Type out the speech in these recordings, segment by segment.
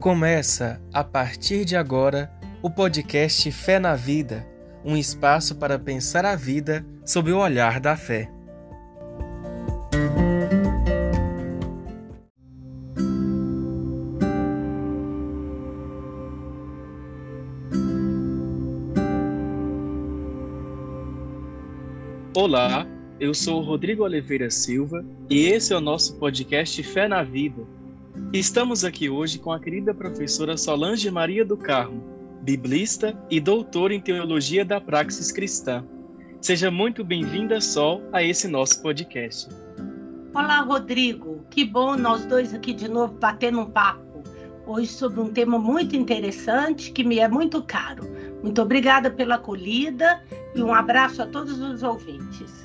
Começa, a partir de agora, o podcast Fé na Vida um espaço para pensar a vida sob o olhar da fé. Olá, eu sou Rodrigo Oliveira Silva e esse é o nosso podcast Fé na Vida. Estamos aqui hoje com a querida professora Solange Maria do Carmo, biblista e doutora em teologia da praxis cristã. Seja muito bem-vinda, Sol, a esse nosso podcast. Olá, Rodrigo. Que bom nós dois aqui de novo batendo um papo. Hoje sobre um tema muito interessante que me é muito caro. Muito obrigada pela acolhida e um abraço a todos os ouvintes.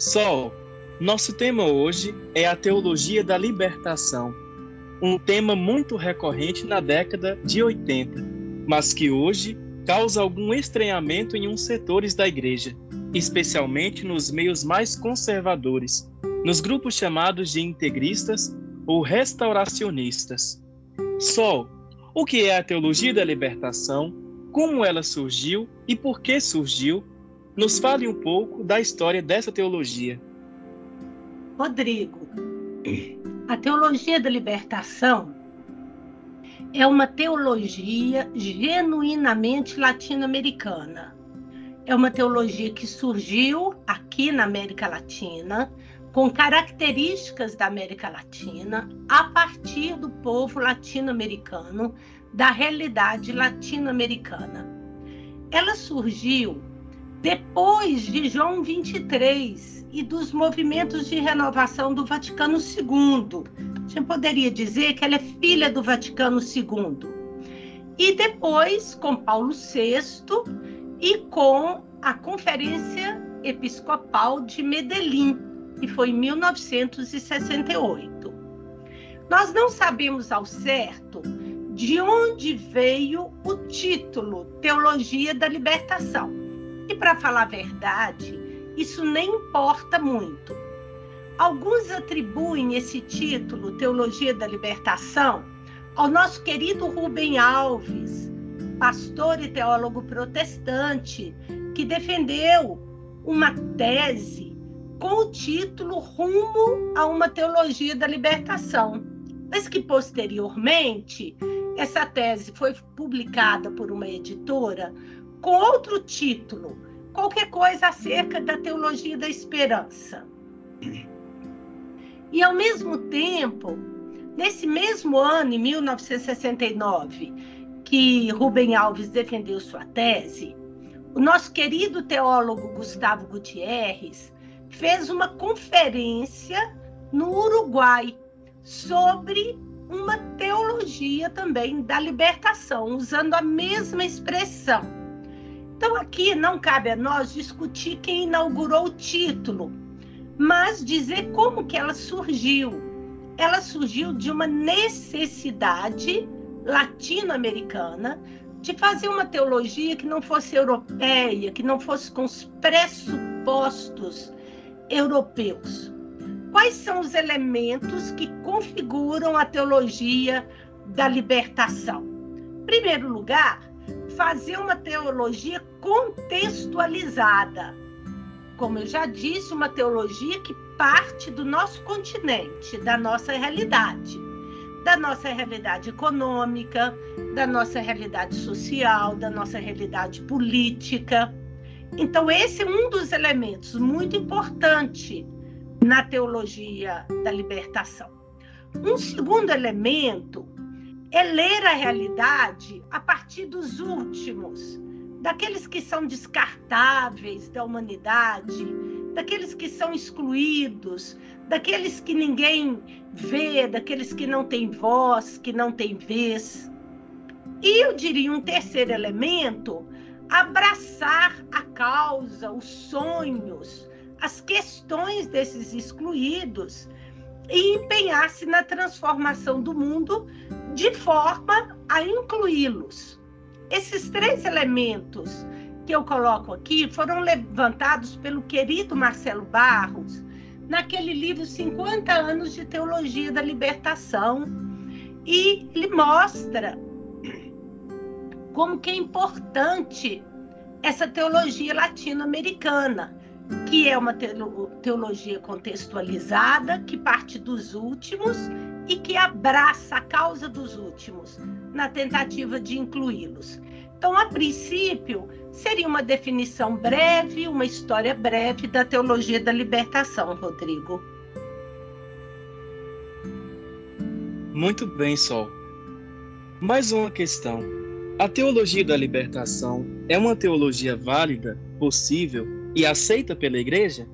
Sol, nosso tema hoje é a teologia da libertação um tema muito recorrente na década de 80, mas que hoje causa algum estranhamento em uns setores da igreja, especialmente nos meios mais conservadores, nos grupos chamados de integristas ou restauracionistas. Sol, o que é a teologia da libertação? Como ela surgiu e por que surgiu? Nos fale um pouco da história dessa teologia. Rodrigo, a teologia da libertação é uma teologia genuinamente latino-americana. É uma teologia que surgiu aqui na América Latina, com características da América Latina, a partir do povo latino-americano, da realidade latino-americana. Ela surgiu depois de João 23, e dos movimentos de renovação do Vaticano II. A gente poderia dizer que ela é filha do Vaticano II. E depois com Paulo VI e com a Conferência Episcopal de Medellín, que foi em 1968. Nós não sabemos ao certo de onde veio o título Teologia da Libertação. Para falar a verdade, isso nem importa muito. Alguns atribuem esse título, Teologia da Libertação, ao nosso querido Rubem Alves, pastor e teólogo protestante, que defendeu uma tese com o título Rumo a uma Teologia da Libertação, mas que posteriormente essa tese foi publicada por uma editora com outro título, qualquer coisa acerca da teologia da esperança. E ao mesmo tempo, nesse mesmo ano, em 1969, que Rubem Alves defendeu sua tese, o nosso querido teólogo Gustavo Gutierrez fez uma conferência no Uruguai sobre uma teologia também da libertação, usando a mesma expressão. Então, aqui não cabe a nós discutir quem inaugurou o título, mas dizer como que ela surgiu. Ela surgiu de uma necessidade latino-americana de fazer uma teologia que não fosse europeia, que não fosse com os pressupostos europeus. Quais são os elementos que configuram a teologia da libertação? Em primeiro lugar, fazer uma teologia contextualizada. Como eu já disse, uma teologia que parte do nosso continente, da nossa realidade, da nossa realidade econômica, da nossa realidade social, da nossa realidade política. Então, esse é um dos elementos muito importante na teologia da libertação. Um segundo elemento é ler a realidade a partir dos últimos, daqueles que são descartáveis da humanidade, daqueles que são excluídos, daqueles que ninguém vê, daqueles que não têm voz, que não têm vez. E eu diria um terceiro elemento, abraçar a causa, os sonhos, as questões desses excluídos e empenhar-se na transformação do mundo de forma a incluí-los. Esses três elementos que eu coloco aqui foram levantados pelo querido Marcelo Barros naquele livro 50 anos de teologia da libertação, E ele mostra como que é importante essa teologia latino-americana, que é uma teologia contextualizada, que parte dos últimos e que abraça a causa dos últimos, na tentativa de incluí-los. Então, a princípio, seria uma definição breve, uma história breve da teologia da libertação, Rodrigo. Muito bem, Sol. Mais uma questão. A teologia da libertação é uma teologia válida, possível e aceita pela igreja?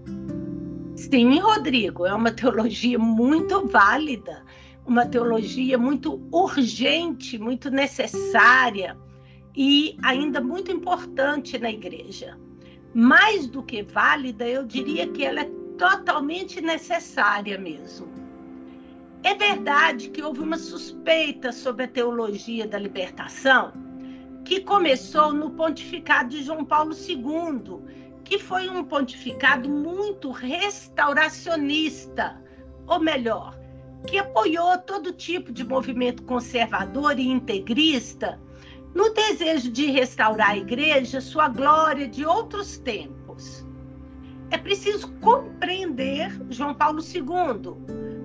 Sim, Rodrigo, é uma teologia muito válida, uma teologia muito urgente, muito necessária e ainda muito importante na igreja. Mais do que válida, eu diria que ela é totalmente necessária mesmo. É verdade que houve uma suspeita sobre a teologia da libertação, que começou no pontificado de João Paulo II, que foi um pontificado muito restauracionista, ou melhor, que apoiou todo tipo de movimento conservador e integrista no desejo de restaurar a igreja sua glória de outros tempos. É preciso compreender João Paulo II.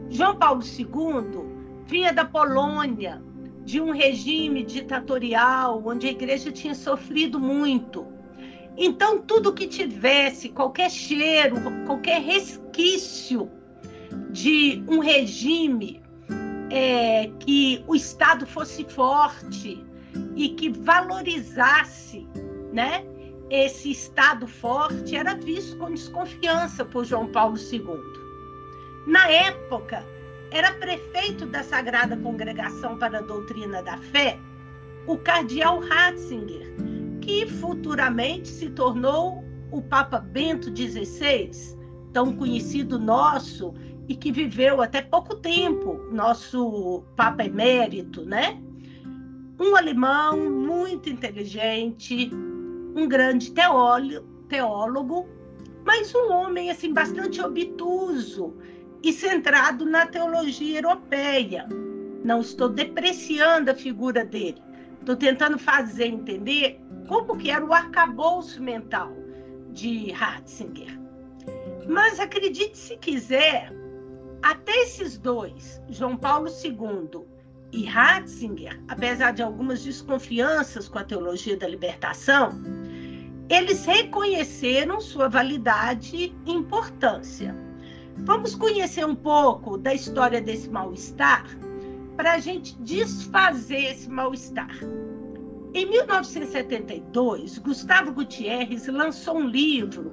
João Paulo II vinha da Polônia, de um regime ditatorial onde a igreja tinha sofrido muito. Então, tudo que tivesse qualquer cheiro, qualquer resquício de um regime é, que o Estado fosse forte, e que valorizasse, né, esse Estado forte era visto com desconfiança por João Paulo II. Na época, era prefeito da Sagrada Congregação para a Doutrina da Fé o cardeal Ratzinger, que futuramente se tornou o Papa Bento XVI, tão conhecido nosso e que viveu até pouco tempo, nosso Papa Emérito, né? um alemão muito inteligente, um grande teólogo, mas um homem assim bastante obtuso e centrado na teologia europeia. Não estou depreciando a figura dele, estou tentando fazer entender como que era o arcabouço mental de Ratzinger. Mas acredite se quiser, até esses dois, João Paulo II e Ratzinger, apesar de algumas desconfianças com a teologia da libertação, eles reconheceram sua validade e importância. Vamos conhecer um pouco da história desse mal-estar para a gente desfazer esse mal-estar. Em 1972, Gustavo Gutierrez lançou um livro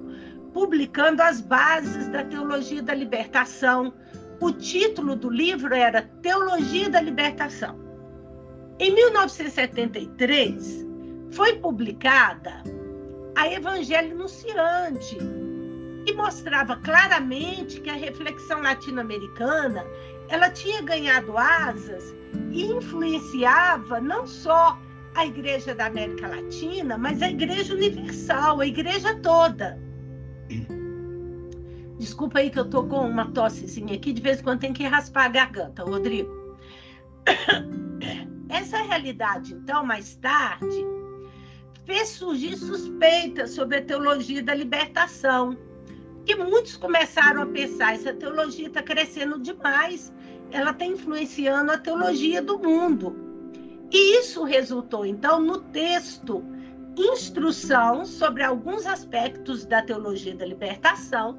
publicando as bases da teologia da libertação o título do livro era Teologia da Libertação. Em 1973, foi publicada a Evangelho Nunciante, que mostrava claramente que a reflexão latino-americana ela tinha ganhado asas e influenciava não só a Igreja da América Latina, mas a Igreja Universal, a Igreja toda. Desculpa aí que eu tô com uma tossezinha aqui, de vez em quando tem que raspar a garganta, Rodrigo. Essa realidade, então, mais tarde, fez surgir suspeitas sobre a teologia da libertação, que muitos começaram a pensar, essa teologia está crescendo demais, ela está influenciando a teologia do mundo. E isso resultou, então, no texto Instrução sobre alguns aspectos da teologia da libertação,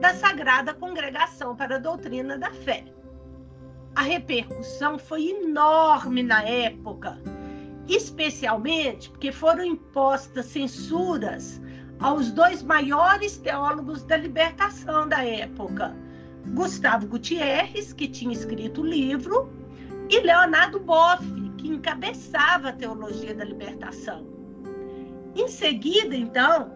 da Sagrada Congregação para a Doutrina da Fé. A repercussão foi enorme na época, especialmente porque foram impostas censuras aos dois maiores teólogos da libertação da época, Gustavo Gutierrez, que tinha escrito o livro, e Leonardo Boff, que encabeçava a teologia da libertação. Em seguida, então,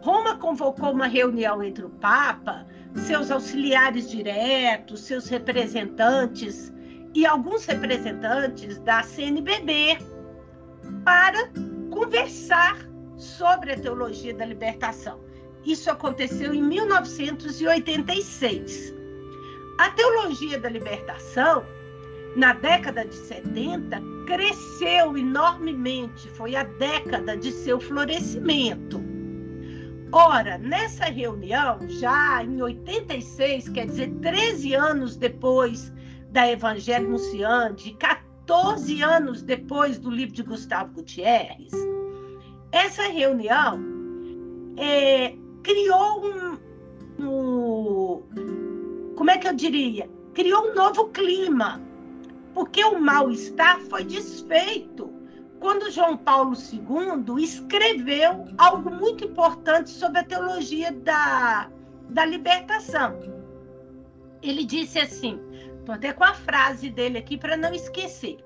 Roma convocou uma reunião entre o Papa, seus auxiliares diretos, seus representantes e alguns representantes da CNBB para conversar sobre a teologia da libertação. Isso aconteceu em 1986. A teologia da libertação na década de 70, cresceu enormemente, foi a década de seu florescimento. Ora, nessa reunião, já em 86, quer dizer, 13 anos depois da Evangelho Nunciante, 14 anos depois do livro de Gustavo Gutierrez, essa reunião é, criou um, um. Como é que eu diria? Criou um novo clima, porque o mal-estar foi desfeito quando João Paulo II escreveu algo muito importante sobre a teologia da, da libertação. Ele disse assim: estou até com a frase dele aqui para não esquecer.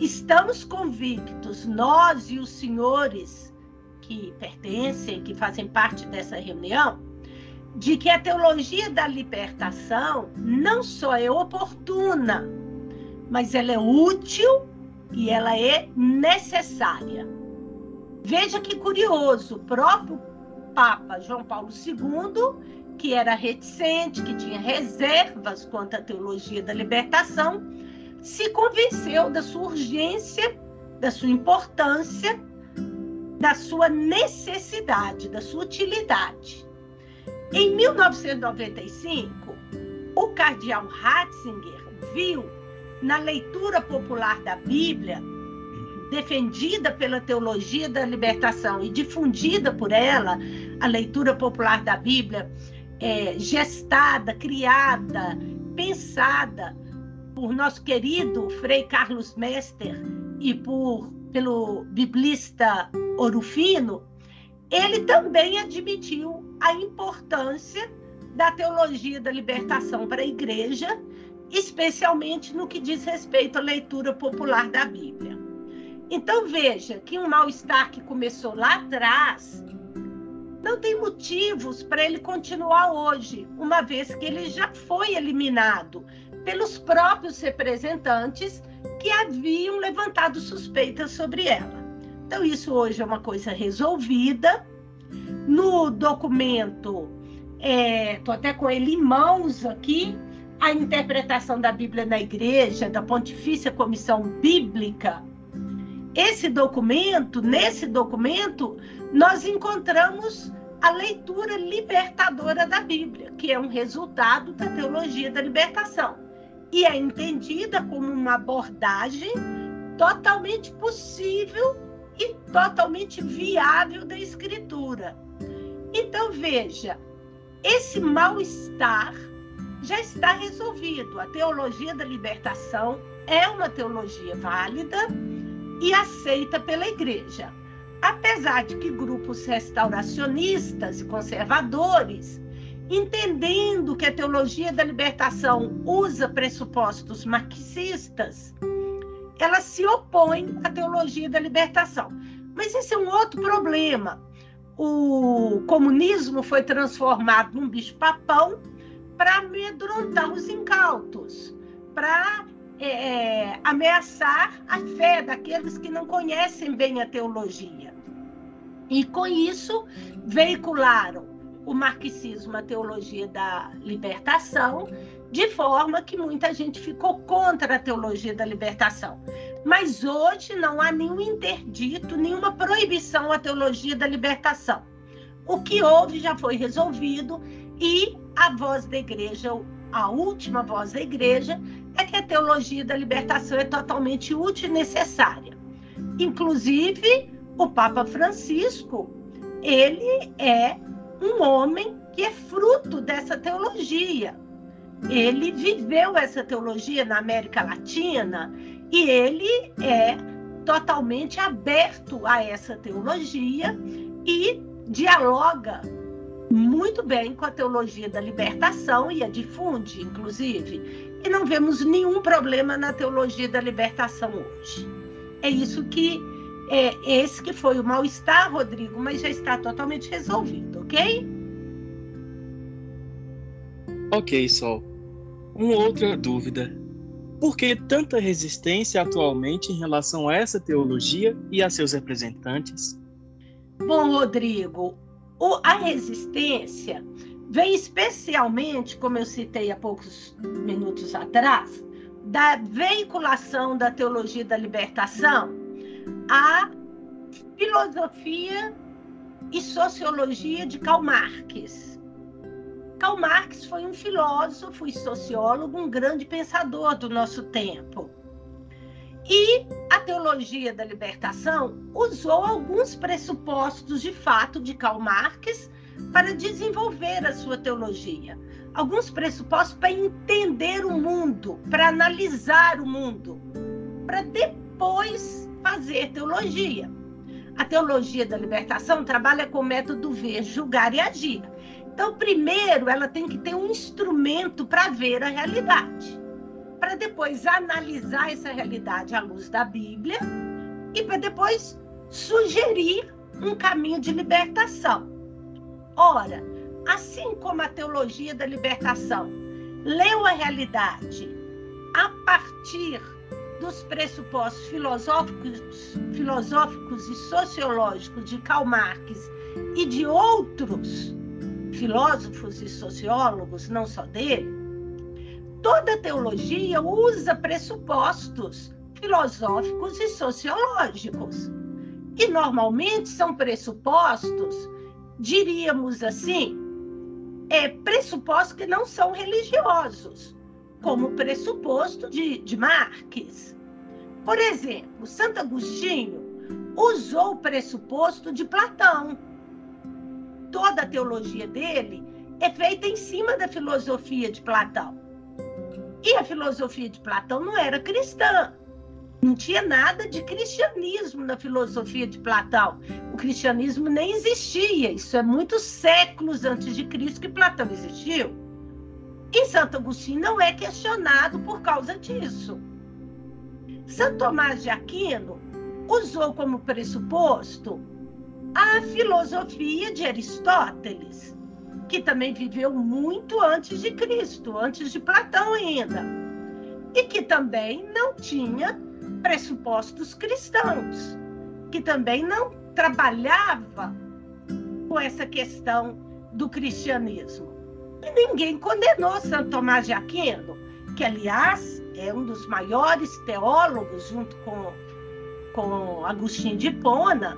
Estamos convictos, nós e os senhores que pertencem, que fazem parte dessa reunião, de que a teologia da libertação não só é oportuna, mas ela é útil e ela é necessária. Veja que curioso, o próprio Papa João Paulo II, que era reticente, que tinha reservas quanto à teologia da libertação, se convenceu da sua urgência, da sua importância, da sua necessidade, da sua utilidade. Em 1995, o cardeal Ratzinger viu na leitura popular da Bíblia, defendida pela teologia da libertação e difundida por ela, a leitura popular da Bíblia, é, gestada, criada, pensada por nosso querido Frei Carlos Mester e por, pelo biblista Orufino, ele também admitiu a importância da teologia da libertação para a igreja especialmente no que diz respeito à leitura popular da Bíblia. Então veja que um mal-estar que começou lá atrás não tem motivos para ele continuar hoje, uma vez que ele já foi eliminado pelos próprios representantes que haviam levantado suspeitas sobre ela. Então, isso hoje é uma coisa resolvida. No documento, estou é, até com ele em mãos aqui, a interpretação da Bíblia na Igreja, da Pontifícia Comissão Bíblica, esse documento, nesse documento, nós encontramos a leitura libertadora da Bíblia, que é um resultado da teologia da libertação. E é entendida como uma abordagem totalmente possível e totalmente viável da Escritura. Então, veja, esse mal-estar já está resolvido. A teologia da libertação é uma teologia válida e aceita pela igreja. Apesar de que grupos restauracionistas e conservadores, entendendo que a teologia da libertação usa pressupostos marxistas, ela se opõe à teologia da libertação. Mas esse é um outro problema. O comunismo foi transformado num bicho-papão para amedrontar os incautos, para é, é, ameaçar a fé daqueles que não conhecem bem a teologia. E com isso veicularam o marxismo, a teologia da libertação, de forma que muita gente ficou contra a teologia da libertação. Mas hoje não há nenhum interdito, nenhuma proibição à teologia da libertação. O que houve já foi resolvido e a voz da igreja, a última voz da igreja, é que a teologia da libertação é totalmente útil e necessária. Inclusive, o Papa Francisco, ele é um homem que é fruto dessa teologia. Ele viveu essa teologia na América Latina e ele é totalmente aberto a essa teologia e dialoga muito bem com a teologia da libertação e a difunde, inclusive. E não vemos nenhum problema na teologia da libertação hoje. É isso que é esse que foi o mal-estar, Rodrigo, mas já está totalmente resolvido, ok? Ok, Sol. Uma outra dúvida. Por que tanta resistência atualmente em relação a essa teologia e a seus representantes? Bom, Rodrigo, o, a resistência vem especialmente, como eu citei há poucos minutos atrás, da veiculação da teologia da libertação, a filosofia e sociologia de Karl Marx. Karl Marx foi um filósofo e sociólogo, um grande pensador do nosso tempo. E a teologia da libertação usou alguns pressupostos de fato de Karl Marx para desenvolver a sua teologia. Alguns pressupostos para entender o mundo, para analisar o mundo, para depois fazer teologia. A teologia da libertação trabalha com o método ver, julgar e agir. Então, primeiro, ela tem que ter um instrumento para ver a realidade, para depois analisar essa realidade à luz da Bíblia e para depois sugerir um caminho de libertação. Ora, assim como a teologia da libertação leu a realidade a partir dos pressupostos filosóficos, filosóficos e sociológicos de Karl Marx e de outros filósofos e sociólogos, não só dele, toda teologia usa pressupostos filosóficos e sociológicos. E normalmente são pressupostos, diríamos assim, é, pressupostos que não são religiosos, como o pressuposto de, de Marx. Por exemplo, Santo Agostinho usou o pressuposto de Platão. Toda a teologia dele é feita em cima da filosofia de Platão. E a filosofia de Platão não era cristã. Não tinha nada de cristianismo na filosofia de Platão. O cristianismo nem existia. Isso é muitos séculos antes de Cristo que Platão existiu. E Santo Agostinho não é questionado por causa disso. Santo Tomás de Aquino usou como pressuposto a filosofia de Aristóteles, que também viveu muito antes de Cristo, antes de Platão ainda, e que também não tinha pressupostos cristãos, que também não trabalhava com essa questão do cristianismo. E ninguém condenou Santo Tomás de Aquino, que, aliás, é um dos maiores teólogos, junto com, com Agostinho de Hipona,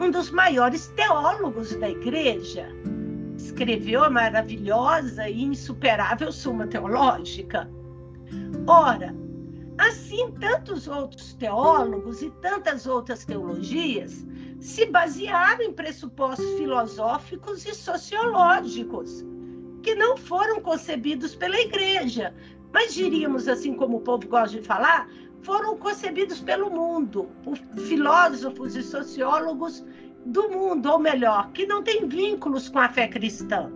um dos maiores teólogos da igreja. Escreveu a maravilhosa e insuperável Suma Teológica. Ora, Assim, tantos outros teólogos e tantas outras teologias se basearam em pressupostos filosóficos e sociológicos que não foram concebidos pela igreja, mas diríamos assim como o povo gosta de falar, foram concebidos pelo mundo, por filósofos e sociólogos do mundo, ou melhor, que não têm vínculos com a fé cristã.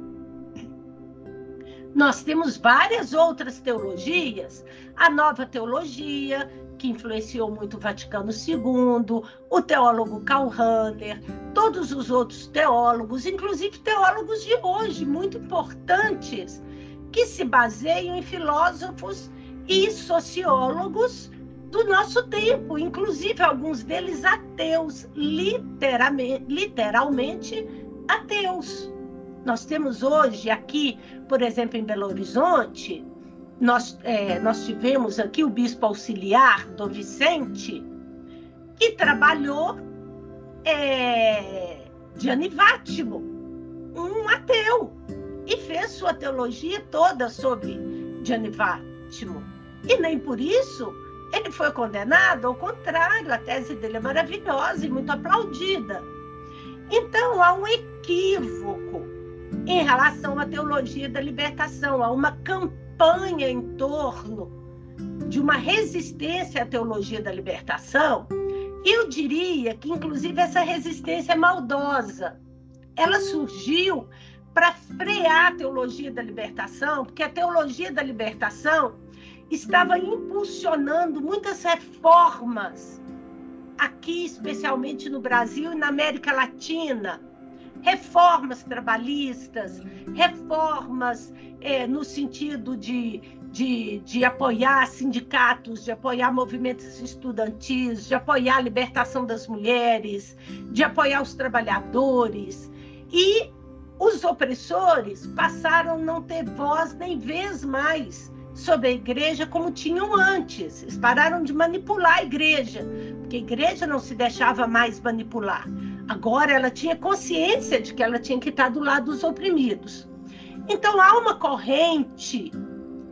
Nós temos várias outras teologias, a nova teologia, que influenciou muito o Vaticano II, o teólogo Karl Rahner, todos os outros teólogos, inclusive teólogos de hoje, muito importantes, que se baseiam em filósofos e sociólogos do nosso tempo, inclusive alguns deles ateus, literalmente, ateus. Nós temos hoje aqui, por exemplo, em Belo Horizonte, nós, é, nós tivemos aqui o bispo auxiliar, Dom Vicente, que trabalhou é, Anivátimo, um ateu, e fez sua teologia toda sobre Gianni E nem por isso ele foi condenado, ao contrário, a tese dele é maravilhosa e muito aplaudida. Então há um equívoco em relação à teologia da libertação, há uma campanha em torno de uma resistência à teologia da libertação. Eu diria que, inclusive, essa resistência é maldosa. Ela surgiu para frear a teologia da libertação, porque a teologia da libertação estava impulsionando muitas reformas aqui, especialmente no Brasil e na América Latina, reformas trabalhistas, reformas é, no sentido de, de, de apoiar sindicatos, de apoiar movimentos estudantis, de apoiar a libertação das mulheres, de apoiar os trabalhadores. E os opressores passaram a não ter voz nem vez mais sobre a igreja como tinham antes. Eles pararam de manipular a igreja, porque a igreja não se deixava mais manipular. Agora ela tinha consciência de que ela tinha que estar do lado dos oprimidos. Então há uma corrente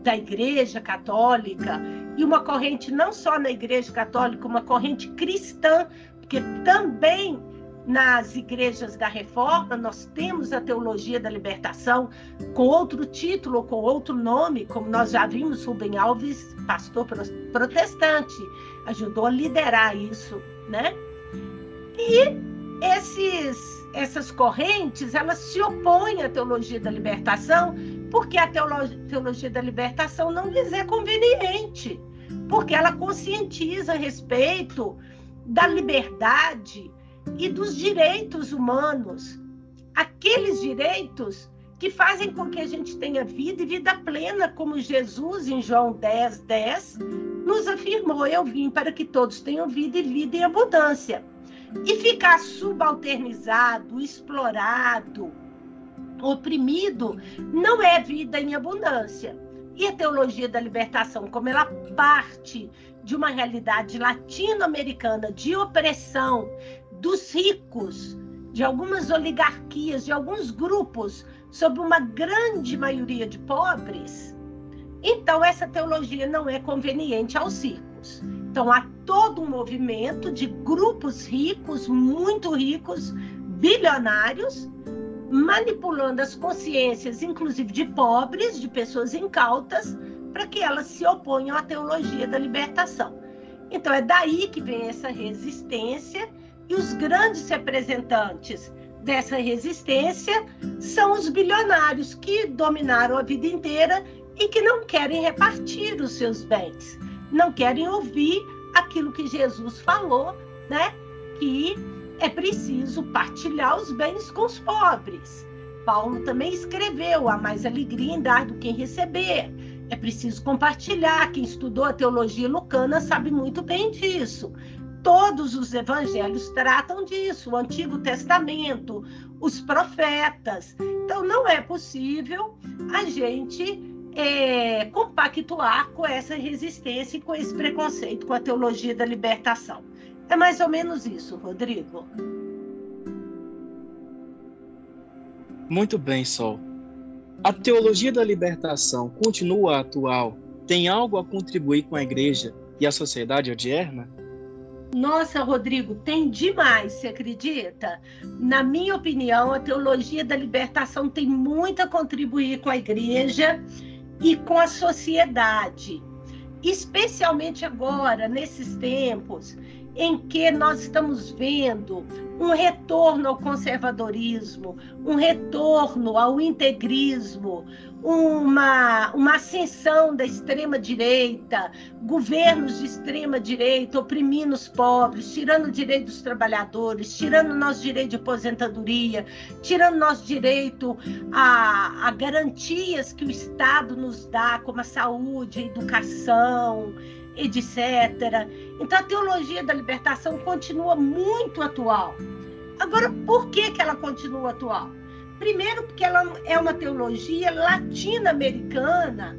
da Igreja Católica e uma corrente não só na Igreja Católica, uma corrente cristã, porque também nas igrejas da Reforma nós temos a teologia da libertação com outro título, com outro nome, como nós já vimos Rubem Alves, pastor protestante, ajudou a liderar isso, né? E esses, essas correntes elas se opõem à teologia da libertação porque a teologia, teologia da libertação não lhes é conveniente, porque ela conscientiza a respeito da liberdade e dos direitos humanos, aqueles direitos que fazem com que a gente tenha vida e vida plena, como Jesus, em João 10, 10, nos afirmou: Eu vim para que todos tenham vida e vida em abundância. E ficar subalternizado, explorado, oprimido, não é vida em abundância. E a teologia da libertação, como ela parte de uma realidade latino-americana de opressão dos ricos, de algumas oligarquias, de alguns grupos, sobre uma grande maioria de pobres, então essa teologia não é conveniente aos ricos. Então, há todo um movimento de grupos ricos, muito ricos, bilionários, manipulando as consciências, inclusive de pobres, de pessoas incautas, para que elas se oponham à teologia da libertação. Então, é daí que vem essa resistência, e os grandes representantes dessa resistência são os bilionários que dominaram a vida inteira e que não querem repartir os seus bens não querem ouvir aquilo que Jesus falou, né? Que é preciso partilhar os bens com os pobres. Paulo também escreveu: há mais alegria em dar do que em receber. É preciso compartilhar. Quem estudou a teologia lucana sabe muito bem disso. Todos os evangelhos tratam disso, o Antigo Testamento, os profetas. Então, não é possível a gente é, compactuar com essa resistência e com esse preconceito com a teologia da libertação. É mais ou menos isso, Rodrigo. Muito bem, Sol. A teologia da libertação continua atual? Tem algo a contribuir com a igreja e a sociedade odierna? Nossa, Rodrigo, tem demais, você acredita? Na minha opinião, a teologia da libertação tem muito a contribuir com a igreja e com a sociedade, especialmente agora, nesses tempos em que nós estamos vendo um retorno ao conservadorismo, um retorno ao integrismo, uma, uma ascensão da extrema-direita, governos de extrema-direita oprimindo os pobres, tirando o direito dos trabalhadores, tirando o nosso direito de aposentadoria, tirando o nosso direito a, a garantias que o Estado nos dá, como a saúde, a educação, etc. Então a teologia da libertação continua muito atual. Agora, por que, que ela continua atual? Primeiro, porque ela é uma teologia latino-americana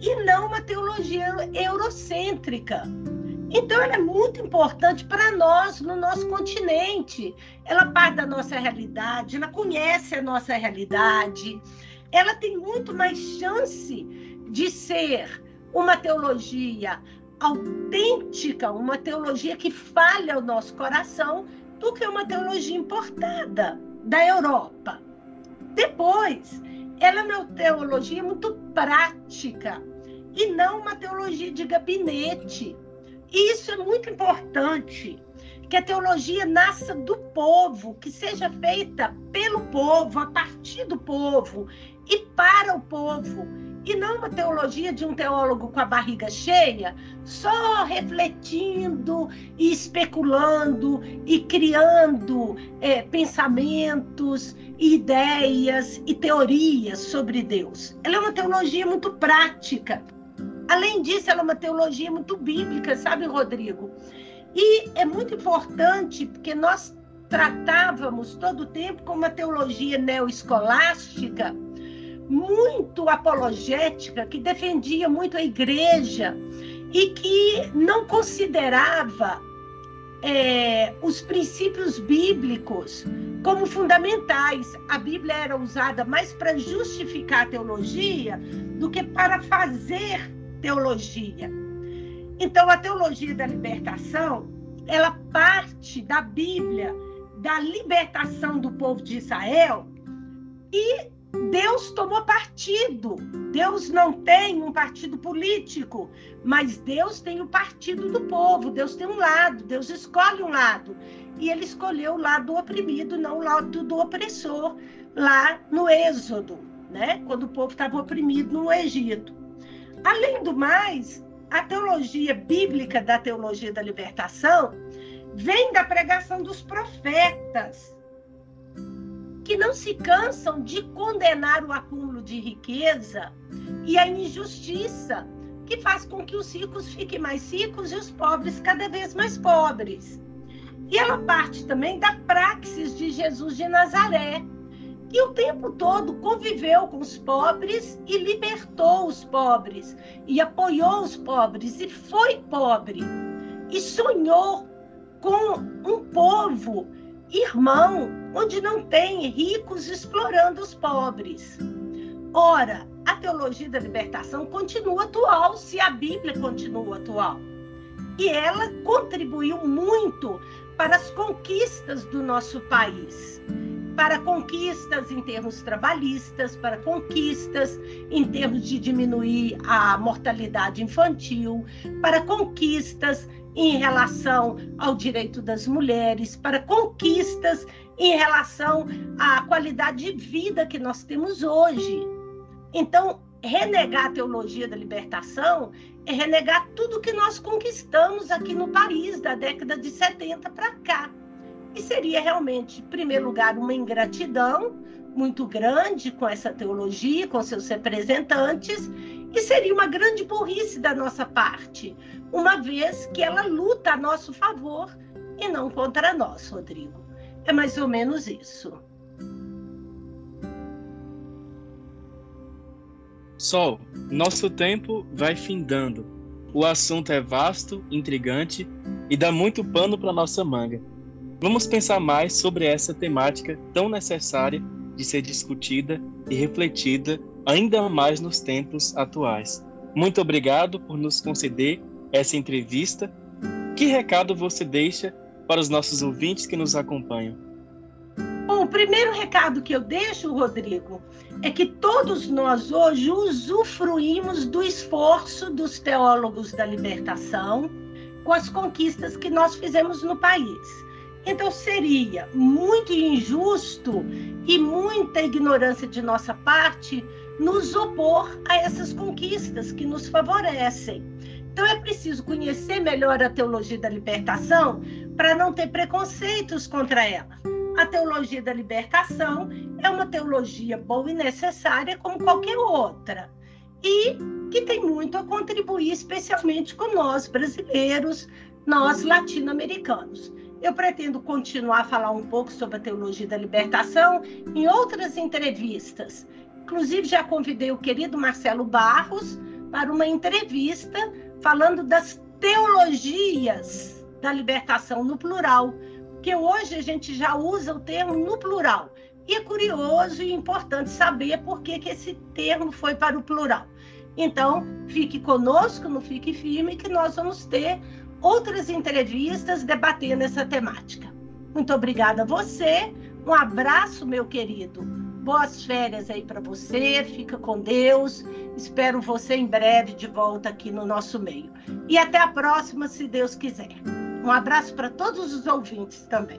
e não uma teologia eurocêntrica. Então, ela é muito importante para nós no nosso continente. Ela parte da nossa realidade, ela conhece a nossa realidade, ela tem muito mais chance de ser uma teologia autêntica, uma teologia que fale ao nosso coração, do que uma teologia importada da Europa. Depois, ela é uma teologia muito prática e não uma teologia de gabinete. E isso é muito importante, que a teologia nasça do povo, que seja feita pelo povo, a partir do povo e para o povo e não uma teologia de um teólogo com a barriga cheia, só refletindo e especulando e criando é, pensamentos, ideias e teorias sobre Deus. Ela é uma teologia muito prática. Além disso, ela é uma teologia muito bíblica, sabe, Rodrigo? E é muito importante porque nós tratávamos todo o tempo com uma teologia neoescolástica muito apologética, que defendia muito a igreja e que não considerava é, os princípios bíblicos como fundamentais. A Bíblia era usada mais para justificar a teologia do que para fazer teologia. Então, a teologia da libertação, ela parte da Bíblia, da libertação do povo de Israel, e Deus tomou partido. Deus não tem um partido político, mas Deus tem o partido do povo. Deus tem um lado, Deus escolhe um lado. E ele escolheu o lado do oprimido, não o lado do opressor, lá no Êxodo, né? quando o povo estava oprimido no Egito. Além do mais, a teologia bíblica da teologia da libertação vem da pregação dos profetas que não se cansam de condenar o acúmulo de riqueza e a injustiça, que faz com que os ricos fiquem mais ricos e os pobres cada vez mais pobres. E ela parte também da praxis de Jesus de Nazaré, que o tempo todo conviveu com os pobres e libertou os pobres, e apoiou os pobres, e foi pobre, e sonhou com um povo irmão, onde não tem ricos explorando os pobres. Ora, a teologia da libertação continua atual se a Bíblia continua atual. E ela contribuiu muito para as conquistas do nosso país. Para conquistas em termos trabalhistas, para conquistas em termos de diminuir a mortalidade infantil, para conquistas em relação ao direito das mulheres, para conquistas em relação à qualidade de vida que nós temos hoje. Então, renegar a teologia da libertação é renegar tudo que nós conquistamos aqui no país da década de 70 para cá. E seria realmente, em primeiro lugar, uma ingratidão muito grande com essa teologia, com seus representantes, e seria uma grande burrice da nossa parte, uma vez que ela luta a nosso favor e não contra nós, Rodrigo. É mais ou menos isso. Sol, nosso tempo vai findando. O assunto é vasto, intrigante e dá muito pano para nossa manga. Vamos pensar mais sobre essa temática tão necessária de ser discutida e refletida ainda mais nos tempos atuais. Muito obrigado por nos conceder essa entrevista. Que recado você deixa para os nossos ouvintes que nos acompanham? Bom, o primeiro recado que eu deixo, Rodrigo, é que todos nós hoje usufruímos do esforço dos teólogos da libertação com as conquistas que nós fizemos no país. Então seria muito injusto e muita ignorância de nossa parte nos opor a essas conquistas que nos favorecem. Então é preciso conhecer melhor a teologia da libertação para não ter preconceitos contra ela. A teologia da libertação é uma teologia boa e necessária como qualquer outra. E que tem muito a contribuir, especialmente com nós brasileiros, nós latino-americanos. Eu pretendo continuar a falar um pouco sobre a teologia da libertação em outras entrevistas. Inclusive, já convidei o querido Marcelo Barros para uma entrevista falando das teologias da libertação no plural, porque hoje a gente já usa o termo no plural. E é curioso e importante saber por que, que esse termo foi para o plural. Então, fique conosco, não fique firme, que nós vamos ter outras entrevistas debatendo essa temática. Muito obrigada a você. Um abraço, meu querido. Boas férias aí para você, fica com Deus. Espero você em breve de volta aqui no nosso meio. E até a próxima, se Deus quiser. Um abraço para todos os ouvintes também.